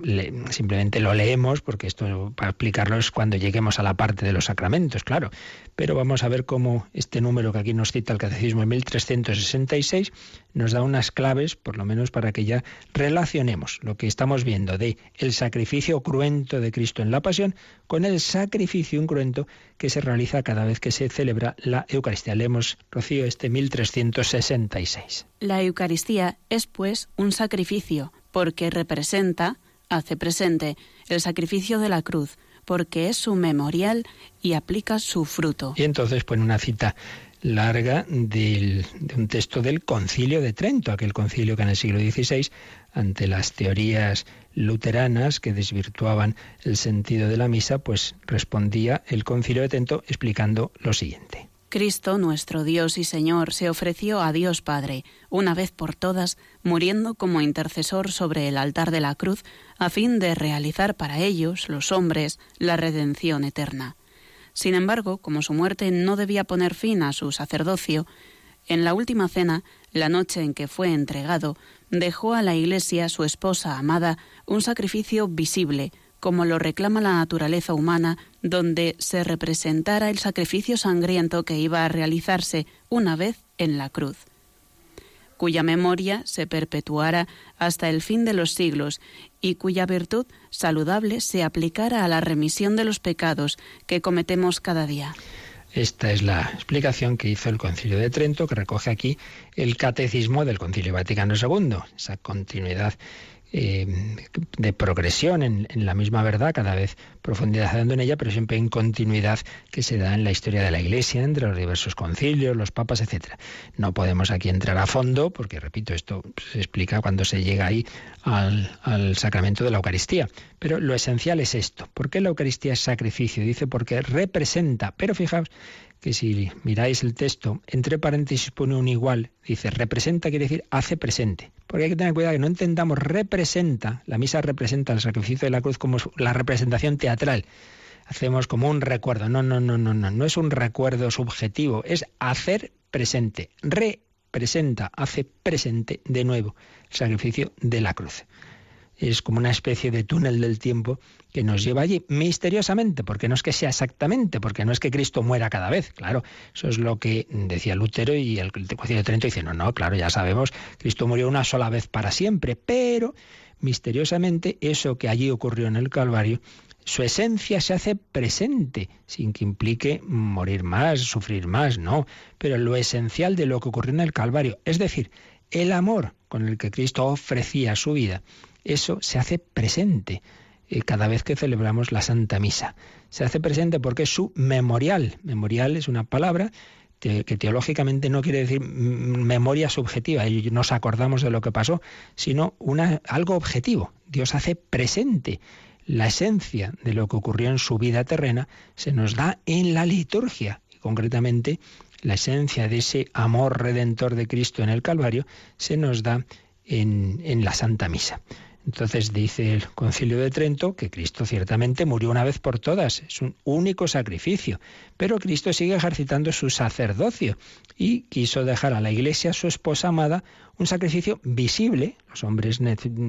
simplemente lo leemos, porque esto para explicarlo es cuando lleguemos a la parte de los sacramentos, claro. Pero vamos a ver cómo este número que aquí nos cita el Catecismo en 1366 nos da unas claves, por lo menos para que ya relacionemos lo que estamos viendo de el sacrificio cruento de Cristo en la pasión con el sacrificio incruento que se realiza cada vez que se celebra la Eucaristía. Leemos, Rocío, este 1366. La Eucaristía es, pues, un sacrificio porque representa, hace presente, el sacrificio de la cruz, porque es su memorial y aplica su fruto. Y entonces pone una cita larga de un texto del Concilio de Trento, aquel concilio que en el siglo XVI, ante las teorías luteranas que desvirtuaban el sentido de la misa, pues respondía el Concilio de Trento explicando lo siguiente. Cristo, nuestro Dios y Señor, se ofreció a Dios Padre, una vez por todas, muriendo como intercesor sobre el altar de la cruz, a fin de realizar para ellos, los hombres, la redención eterna. Sin embargo, como su muerte no debía poner fin a su sacerdocio, en la última cena, la noche en que fue entregado, dejó a la Iglesia, su esposa amada, un sacrificio visible, como lo reclama la naturaleza humana, donde se representara el sacrificio sangriento que iba a realizarse una vez en la cruz, cuya memoria se perpetuara hasta el fin de los siglos y cuya virtud saludable se aplicara a la remisión de los pecados que cometemos cada día. Esta es la explicación que hizo el Concilio de Trento, que recoge aquí el catecismo del Concilio Vaticano II, esa continuidad eh, de progresión en, la misma verdad, cada vez profundizando en ella, pero siempre en continuidad que se da en la historia de la Iglesia, entre los diversos concilios, los papas, etcétera. No podemos aquí entrar a fondo, porque repito, esto se explica cuando se llega ahí al, al sacramento de la Eucaristía. Pero lo esencial es esto. ¿Por qué la Eucaristía es sacrificio? Dice porque representa, pero fijaos que si miráis el texto, entre paréntesis pone un igual, dice representa quiere decir hace presente. Porque hay que tener cuidado que no entendamos representa, la misa representa el sacrificio de la cruz como la representación teatral. Hacemos como un recuerdo. No, no, no, no, no, no es un recuerdo subjetivo, es hacer presente. Representa, hace presente de nuevo el sacrificio de la cruz es como una especie de túnel del tiempo que nos lleva allí misteriosamente, porque no es que sea exactamente, porque no es que Cristo muera cada vez, claro, eso es lo que decía Lutero y el Concilio de Trento dice, no, no, claro, ya sabemos, Cristo murió una sola vez para siempre, pero misteriosamente eso que allí ocurrió en el Calvario, su esencia se hace presente, sin que implique morir más, sufrir más, no, pero lo esencial de lo que ocurrió en el Calvario, es decir, el amor con el que Cristo ofrecía su vida, eso se hace presente eh, cada vez que celebramos la Santa Misa. Se hace presente porque es su memorial. Memorial es una palabra que teológicamente no quiere decir memoria subjetiva, y nos acordamos de lo que pasó, sino algo objetivo. Dios hace presente la esencia de lo que ocurrió en su vida terrena, se nos da en la liturgia, y concretamente la esencia de ese amor redentor de Cristo en el Calvario, se nos da en, en la Santa Misa. Entonces dice el Concilio de Trento que Cristo ciertamente murió una vez por todas, es un único sacrificio, pero Cristo sigue ejercitando su sacerdocio y quiso dejar a la Iglesia, su esposa amada, un sacrificio visible. Los hombres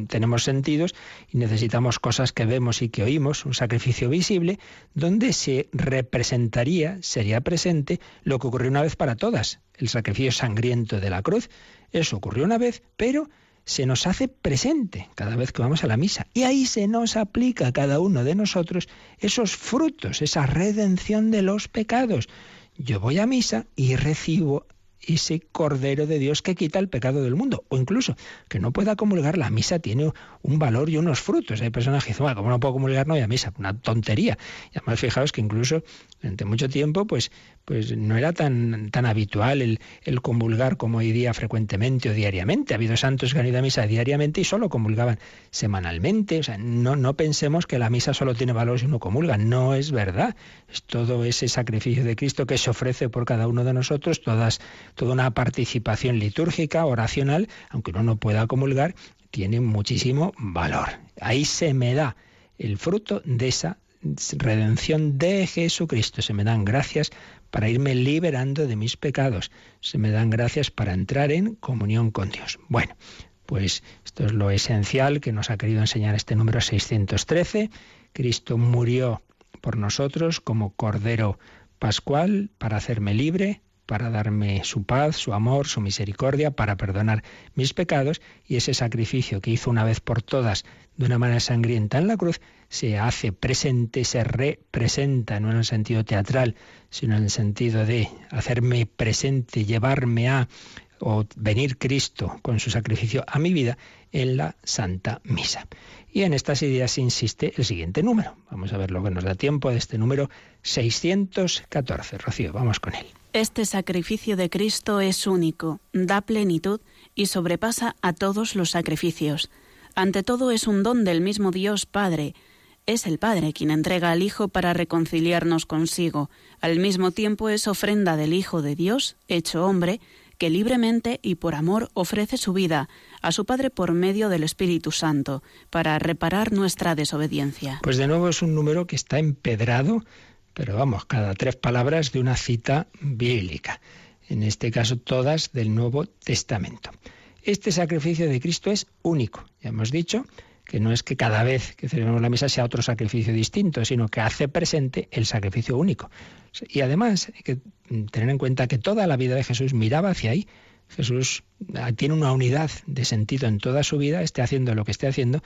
tenemos sentidos y necesitamos cosas que vemos y que oímos, un sacrificio visible donde se representaría, sería presente lo que ocurrió una vez para todas, el sacrificio sangriento de la cruz. Eso ocurrió una vez, pero se nos hace presente cada vez que vamos a la misa. Y ahí se nos aplica a cada uno de nosotros esos frutos, esa redención de los pecados. Yo voy a misa y recibo ese Cordero de Dios que quita el pecado del mundo. O incluso que no pueda comulgar, la misa tiene un valor y unos frutos. Hay personas que dicen, bueno, como no puedo comulgar, no voy a misa. Una tontería. Y además, fijaos que incluso durante mucho tiempo, pues, pues no era tan, tan habitual el, el comulgar como hoy día frecuentemente o diariamente. Ha habido santos que han ido a misa diariamente y solo comulgaban semanalmente. O sea, no, no pensemos que la misa solo tiene valor si uno comulga. No es verdad. Es todo ese sacrificio de Cristo que se ofrece por cada uno de nosotros, todas toda una participación litúrgica, oracional, aunque uno no pueda comulgar, tiene muchísimo valor. Ahí se me da el fruto de esa redención de Jesucristo. Se me dan gracias para irme liberando de mis pecados. Se me dan gracias para entrar en comunión con Dios. Bueno, pues esto es lo esencial que nos ha querido enseñar este número 613. Cristo murió por nosotros como Cordero Pascual para hacerme libre, para darme su paz, su amor, su misericordia, para perdonar mis pecados, y ese sacrificio que hizo una vez por todas de una manera sangrienta en la cruz, se hace presente, se representa, no en el sentido teatral, sino en el sentido de hacerme presente, llevarme a o venir Cristo con su sacrificio a mi vida en la Santa Misa. Y en estas ideas insiste el siguiente número. Vamos a ver lo que nos da tiempo de este número 614. Rocío, vamos con él. Este sacrificio de Cristo es único, da plenitud y sobrepasa a todos los sacrificios. Ante todo es un don del mismo Dios Padre. Es el Padre quien entrega al Hijo para reconciliarnos consigo. Al mismo tiempo es ofrenda del Hijo de Dios, hecho hombre, que libremente y por amor ofrece su vida a su Padre por medio del Espíritu Santo, para reparar nuestra desobediencia. Pues de nuevo es un número que está empedrado pero vamos, cada tres palabras de una cita bíblica, en este caso todas del Nuevo Testamento. Este sacrificio de Cristo es único, ya hemos dicho que no es que cada vez que celebramos la misa sea otro sacrificio distinto, sino que hace presente el sacrificio único. Y además hay que tener en cuenta que toda la vida de Jesús miraba hacia ahí. Jesús tiene una unidad de sentido en toda su vida, esté haciendo lo que esté haciendo,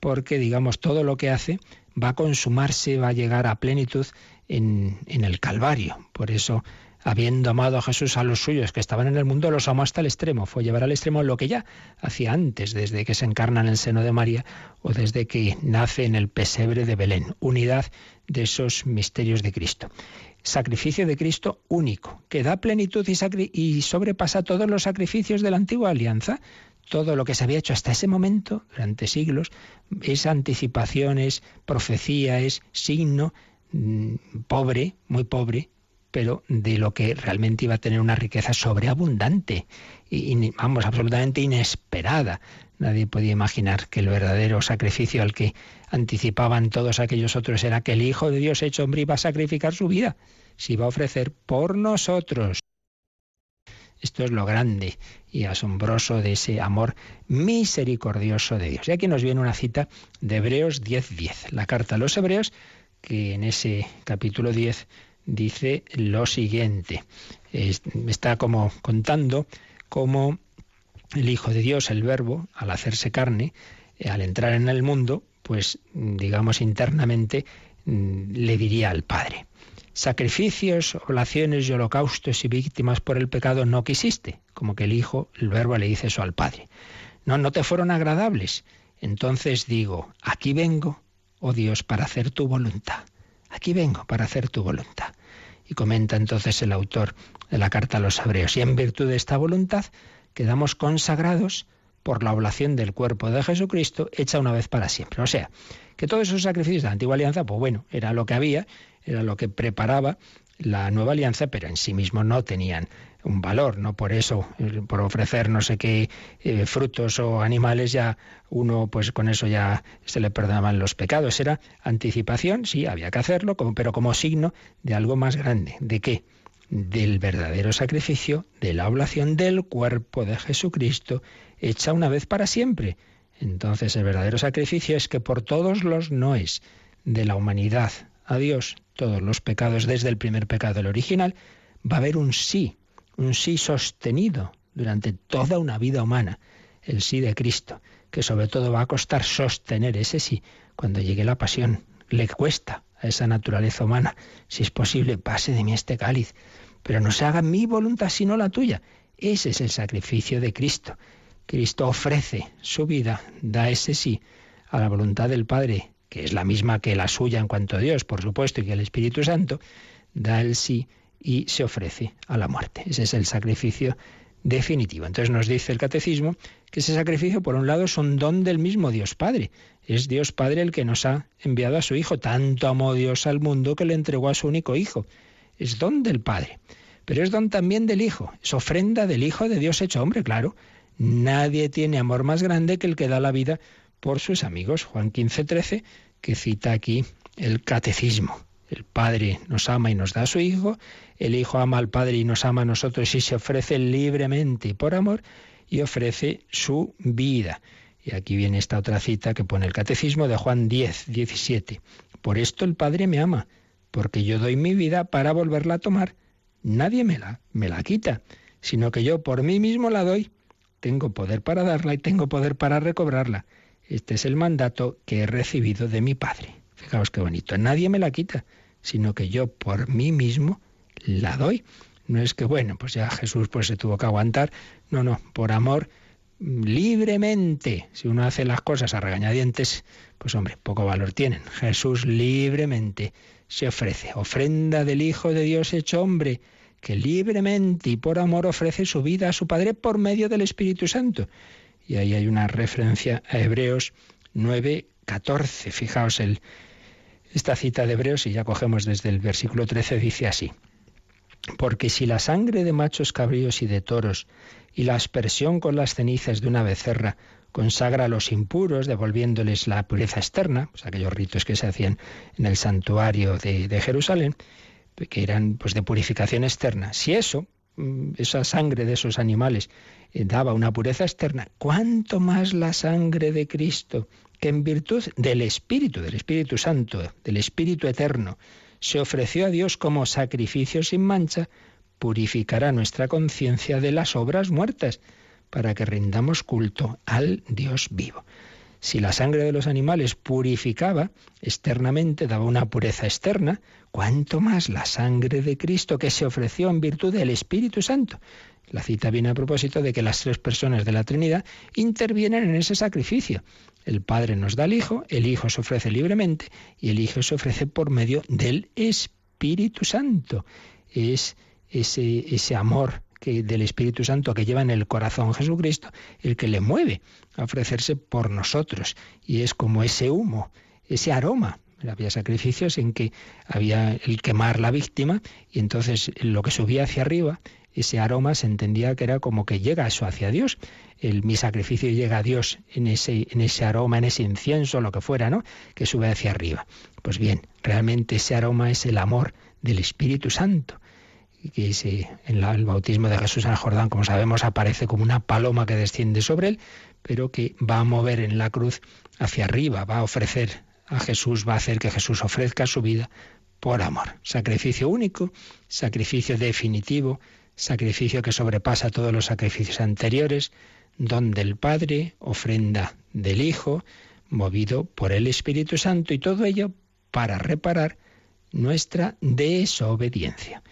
porque digamos todo lo que hace va a consumarse, va a llegar a plenitud en, el Calvario. Por eso, habiendo amado a Jesús a los suyos que estaban en el mundo, los amó hasta el extremo. Fue llevar al extremo lo que ya hacía antes, desde que se encarna en el seno de María o desde que nace en el pesebre de Belén. Unidad de esos misterios de Cristo. Sacrificio de Cristo único, que da plenitud y, y sobrepasa todos los sacrificios de la antigua alianza todo lo que se había hecho hasta ese momento, durante siglos, es anticipación, es profecía, es signo Mm, pobre, muy pobre, pero de lo que realmente iba a tener una riqueza sobreabundante y, vamos, absolutamente inesperada. Nadie podía imaginar que el verdadero sacrificio al que anticipaban todos aquellos otros era que el Hijo de Dios hecho hombre iba a sacrificar su vida, se iba a ofrecer por nosotros. Esto es lo grande y asombroso de ese amor misericordioso de Dios. Y aquí nos viene una cita de Hebreos 10:10. La carta a los Hebreos que en ese capítulo 10 dice lo siguiente. está como contando cómo el Hijo de Dios, el Verbo, al hacerse carne, eh, al entrar en el mundo, pues digamos internamente mm, le diría al Padre, sacrificios, oraciones y holocaustos y víctimas por el pecado no quisiste, como que el Hijo, el Verbo, le dice eso al Padre. No, no te fueron agradables Entonces digo, aquí vengo, oh Dios, para hacer tu voluntad. Aquí vengo para hacer tu voluntad. Y comenta entonces el autor de la carta a los hebreos, y en virtud de esta voluntad quedamos consagrados por la oblación del cuerpo de Jesucristo hecha una vez para siempre. O sea, que todos esos sacrificios de la antigua alianza, pues bueno, era lo que había, era lo que preparaba la nueva alianza, pero en sí mismo no tenían un valor, no por eso, eh, por ofrecer no sé qué eh, frutos o animales, ya uno, pues con eso ya se le perdonaban los pecados. Era anticipación, sí, había que hacerlo, pero como signo de algo más grande. ¿De qué? Del verdadero sacrificio, de la oblación del cuerpo de Jesucristo, hecha una vez para siempre. Entonces el verdadero sacrificio es que por todos los noes de la humanidad a Dios, todos los pecados desde el primer pecado, el original, va a haber un sí, un sí sostenido durante toda una vida humana, el sí de Cristo, que sobre todo va a costar sostener ese sí cuando llegue la pasión. Le cuesta a esa naturaleza humana, si es posible, pase de mí este cáliz, pero no se haga mi voluntad sino la tuya. Ese es el sacrificio de Cristo. Cristo ofrece su vida, da ese sí a la voluntad del Padre, que es la misma que la suya en cuanto a Dios, por supuesto, y que el Espíritu Santo, da el sí y se ofrece a la muerte. Ese es el sacrificio definitivo. Entonces nos dice el catecismo que ese sacrificio, por un lado, es un don del mismo Dios Padre. Es Dios Padre el que nos ha enviado a su Hijo. Tanto amó Dios al mundo que le entregó a su único Hijo. Es don del Padre. Pero es don también del Hijo. Es ofrenda del Hijo de Dios hecho hombre, claro. Nadie tiene amor más grande que el que da la vida por sus amigos. Juan 15, 13, que cita aquí el catecismo. El Padre nos ama y nos da a su Hijo, el Hijo ama al Padre y nos ama a nosotros y se ofrece libremente por amor y ofrece su vida. Y aquí viene esta otra cita que pone el Catecismo de Juan 10, 17. Por esto el Padre me ama, porque yo doy mi vida para volverla a tomar. Nadie me la, me la quita, sino que yo por mí mismo la doy. Tengo poder para darla y tengo poder para recobrarla. Este es el mandato que he recibido de mi Padre. Fijaos qué bonito. Nadie me la quita, sino que yo por mí mismo la doy. No es que, bueno, pues ya Jesús pues se tuvo que aguantar. No, no, por amor libremente. Si uno hace las cosas a regañadientes, pues hombre, poco valor tienen. Jesús libremente se ofrece, ofrenda del Hijo de Dios hecho hombre, que libremente y por amor ofrece su vida a su Padre por medio del Espíritu Santo. Y ahí hay una referencia a Hebreos 9, 14. Fijaos el, esta cita de Hebreos, y ya cogemos desde el versículo 13, dice así. Porque si la sangre de machos cabríos y de toros y la aspersión con las cenizas de una becerra consagra a los impuros, devolviéndoles la pureza externa, pues aquellos ritos que se hacían en el santuario de, de Jerusalén, que eran pues de purificación externa. Si eso, mm, esa sangre de esos animales eh, daba una pureza externa, ¿cuánto más la sangre de Cristo, que en virtud del Espíritu, del Espíritu Santo, del Espíritu Eterno, se ofreció a Dios como sacrificio sin mancha, purificará nuestra conciencia de las obras muertas, para que rindamos culto al Dios vivo. Si la sangre de los animales purificaba externamente, daba una pureza externa, ¿cuánto más la sangre de Cristo que se ofreció en virtud del Espíritu Santo la cita viene a propósito de que las tres personas de la Trinidad intervienen en ese sacrificio. El Padre nos da al Hijo, el Hijo se ofrece libremente y el Hijo se ofrece por medio del Espíritu Santo. Es ese, ese amor que, del Espíritu Santo que lleva en el corazón Jesucristo el que le mueve a ofrecerse por nosotros. Y es como ese humo, ese aroma había sacrificios en que había el quemar la víctima y entonces lo que subía hacia arriba ese aroma se entendía que era como que llega eso hacia Dios. El, mi sacrificio llega a Dios en ese, en ese aroma, en ese incienso, lo que fuera, ¿no? Que sube hacia arriba. Pues bien, realmente ese aroma es el amor del Espíritu Santo que ese, en el bautismo de Jesús en el Jordán, como sabemos, aparece como una paloma que desciende sobre él, pero que va a mover en la cruz hacia arriba, va a ofrecer a Jesús, va a hacer que Jesús ofrezca su vida por amor. Sacrificio único, sacrificio definitivo, sacrificio que sobrepasa todos los sacrificios anteriores, don del Padre, ofrenda del Hijo, movido por el Espíritu Santo y todo ello para reparar nuestra desobediencia.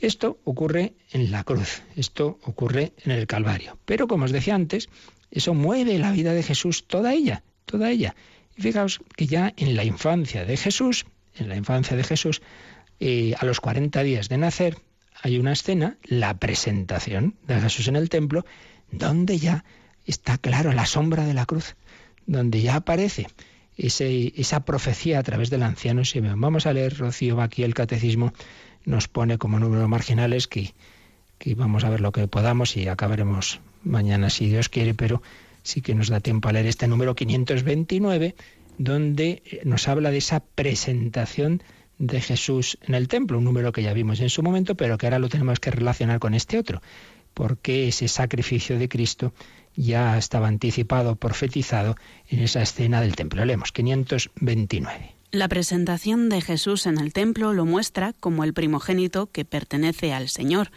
Esto ocurre en la cruz, esto ocurre en el Calvario. Pero como os decía antes, eso mueve la vida de Jesús, toda ella. toda ella. Y fijaos que ya en la infancia de Jesús, en la infancia de Jesús, eh, a los 40 días de nacer, hay una escena, la presentación de Jesús en el templo, donde ya está claro la sombra de la cruz, donde ya aparece esa profecía a través del anciano Simeón. Vamos a leer, Rocío, aquí el catecismo nos pone como números marginales que, que vamos a ver lo que podamos y acabaremos mañana si Dios quiere, pero sí que nos da tiempo a leer este número 529, donde nos habla de esa presentación de Jesús en el templo, un número que ya vimos en su momento, pero que ahora lo tenemos que relacionar con este otro, porque ese sacrificio de Cristo ya estaba anticipado, profetizado en esa escena del templo. Leemos 529. La presentación de Jesús en el templo lo muestra como el primogénito que pertenece al Señor.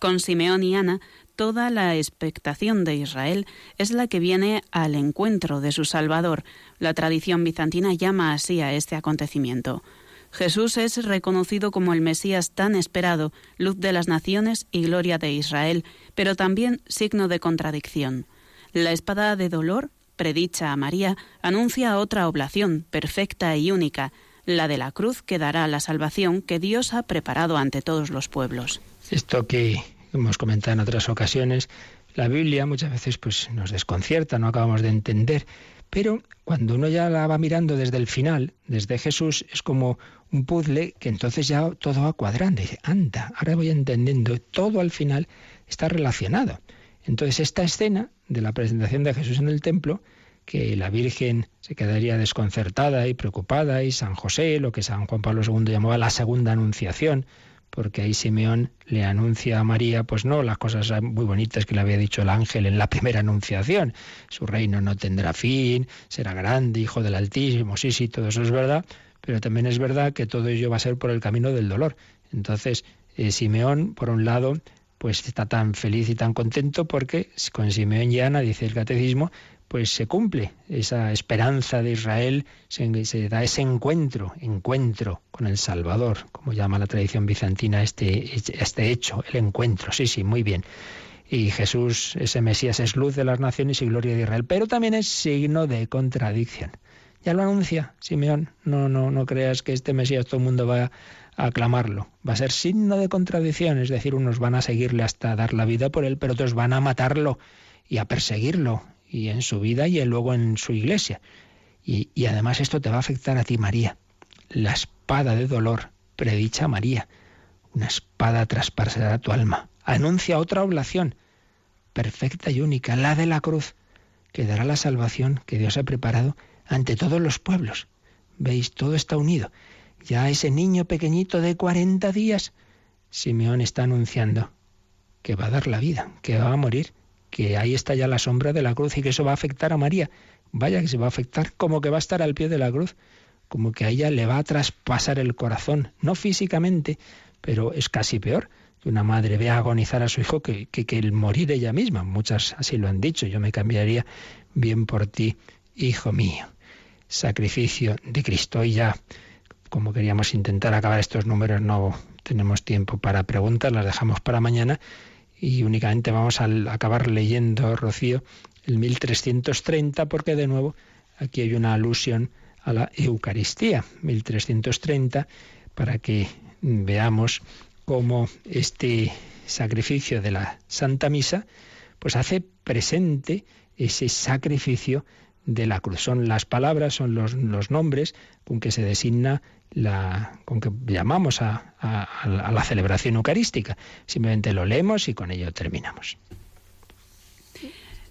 Con Simeón y Ana, toda la expectación de Israel es la que viene al encuentro de su Salvador. La tradición bizantina llama así a este acontecimiento. Jesús es reconocido como el Mesías tan esperado, luz de las naciones y gloria de Israel, pero también signo de contradicción. La espada de dolor, predicha a María, anuncia otra oblación, perfecta y única, la de la cruz que dará la salvación que Dios ha preparado ante todos los pueblos. Esto que hemos comentado en otras ocasiones, la Biblia muchas veces pues nos desconcierta, no acabamos de entender, pero cuando uno ya la va mirando desde el final, desde Jesús, es como un puzzle que entonces ya todo va cuadrando. dice, anda, ahora voy entendiendo, todo al final está relacionado. Entonces esta escena de la presentación de Jesús en el templo, que la Virgen se quedaría desconcertada y preocupada, y San José, lo que San Juan Pablo II llamaba la segunda anunciación, porque ahí Simeón le anuncia a María, pues no, las cosas muy bonitas que le había dicho el ángel en la primera anunciación. Su reino no tendrá fin, será grande, hijo del Altísimo, sí, sí, todo eso es verdad, pero también es verdad que todo ello va a ser por el camino del dolor. Entonces, eh, Simeón, por un lado, pues está tan feliz y tan contento porque con Simeón y Ana, dice el catecismo, pues se cumple esa esperanza de Israel, se, da ese encuentro, encuentro con el Salvador, como llama la tradición bizantina este, este hecho, el encuentro, sí, sí, muy bien. Y Jesús, ese Mesías, es luz de las naciones y gloria de Israel, pero también es signo de contradicción. Ya lo anuncia Simeón, no, no, no creas que este Mesías todo el mundo va aclamarlo. Va a ser signo de contradicción, es decir, unos van a seguirle hasta dar la vida por él, pero otros van a matarlo y a perseguirlo, y en su vida y luego en su iglesia. Y, y además esto te va a afectar a ti, María. La espada de dolor predicha María. Una espada traspasará tu alma. Anuncia otra oblación, perfecta y única, la de la cruz, que dará la salvación que Dios ha preparado ante todos los pueblos. Veis, todo está unido. Ya ese niño pequeñito de 40 días, Simeón está anunciando que va a dar la vida, que va a morir, que ahí está ya la sombra de la cruz y que eso va a afectar a María. Vaya que se va a afectar como que va a estar al pie de la cruz, como que a ella le va a traspasar el corazón, no físicamente, pero es casi peor que una madre vea agonizar a su hijo que, que, que el morir ella misma. Muchas así lo han dicho, yo me cambiaría bien por ti, hijo mío. Sacrificio de Cristo. Y ya como queríamos intentar acabar estos números, no tenemos tiempo para preguntas, las dejamos para mañana y únicamente vamos a acabar leyendo, Rocío, el 1330, porque de nuevo aquí hay una alusión a la Eucaristía, 1330, para que veamos cómo este sacrificio de la Santa Misa pues hace presente ese sacrificio de la cruz. Son las palabras, son los, los nombres con que se designa la, con que llamamos a, a, la celebración eucarística. Simplemente lo leemos y con ello terminamos.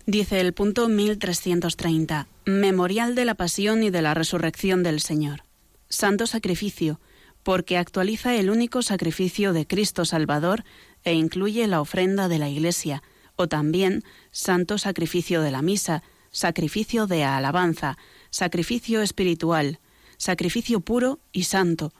Dice el punto 1330, Memorial de la Pasión y de la Resurrección del Señor. Santo Sacrificio, porque actualiza el único sacrificio de Cristo Salvador e incluye la ofrenda de la Iglesia, o también Santo Sacrificio de la Misa, sacrificio de alabanza, sacrificio espiritual, sacrificio puro y santo,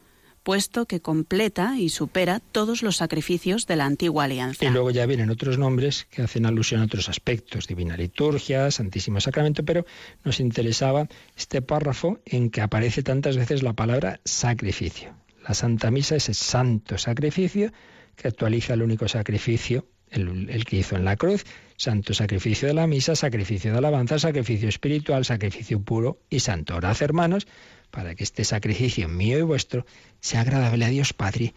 puesto que completa y supera todos los sacrificios de la antigua alianza. Y luego ya vienen otros nombres que hacen alusión a otros aspectos, Divina Liturgia, Santísimo Sacramento, pero nos interesaba este párrafo en que aparece tantas veces la palabra sacrificio. La Santa Misa es el santo sacrificio que actualiza el único sacrificio el, que hizo en la cruz, santo sacrificio de la misa, sacrificio de alabanza, sacrificio espiritual, sacrificio puro y santo. Orad, hermanos, para que este sacrificio mío y vuestro sea agradable a Dios Padre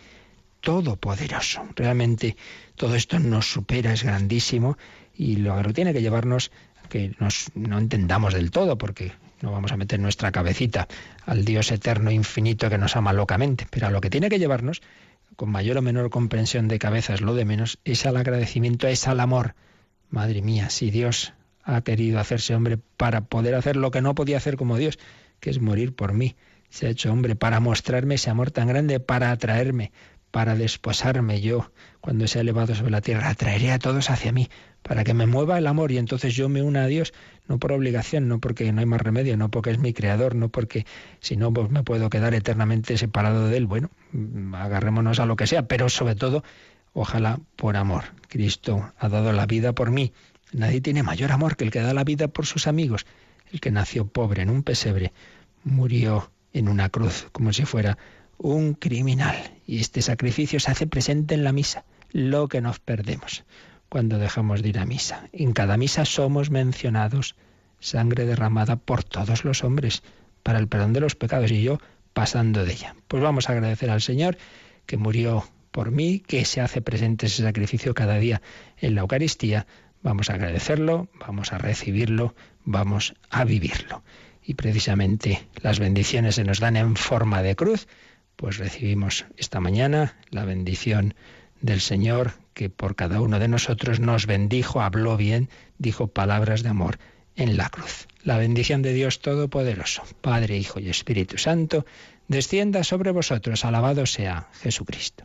Todopoderoso. Realmente todo esto nos supera, es grandísimo y lo tiene que llevarnos a que nos, no entendamos del todo, porque no vamos a meter nuestra cabecita al Dios eterno infinito que nos ama locamente, pero a lo que tiene que llevarnos con mayor o menor comprensión de cabeza es lo de menos, es al agradecimiento, es al amor. Madre mía, si Dios ha querido hacerse hombre para poder hacer lo que no podía hacer como Dios, que es morir por mí, se ha hecho hombre para mostrarme ese amor tan grande, para atraerme, para desposarme yo, cuando sea elevado sobre la tierra, atraeré a todos hacia mí, para que me mueva el amor y entonces yo me una a Dios, no por obligación, no porque no hay más remedio, no porque es mi creador, no porque si no pues me puedo quedar eternamente separado de él. Bueno, mm, agarrémonos a lo que sea, pero sobre todo, ojalá por amor. Cristo ha dado la vida por mí. Nadie tiene mayor amor que el que da la vida por sus amigos. El que nació pobre en un pesebre, murió en una cruz como si fuera un criminal. Y este sacrificio se hace presente en la misa, lo que nos perdemos cuando dejamos de ir a misa. En cada misa somos mencionados sangre derramada por todos los hombres para el perdón de los pecados y yo pasando de ella. Pues vamos a agradecer al Señor que murió por mí, que se hace presente ese sacrificio cada día en la Eucaristía. Vamos a agradecerlo, vamos a recibirlo, vamos a vivirlo. Y precisamente las bendiciones se nos dan en forma de cruz, pues recibimos esta mañana la bendición del Señor que por cada uno de nosotros nos bendijo, habló bien, dijo palabras de amor en la cruz. La bendición de Dios Todopoderoso, Padre, Hijo y Espíritu Santo, descienda sobre vosotros. Alabado sea Jesucristo.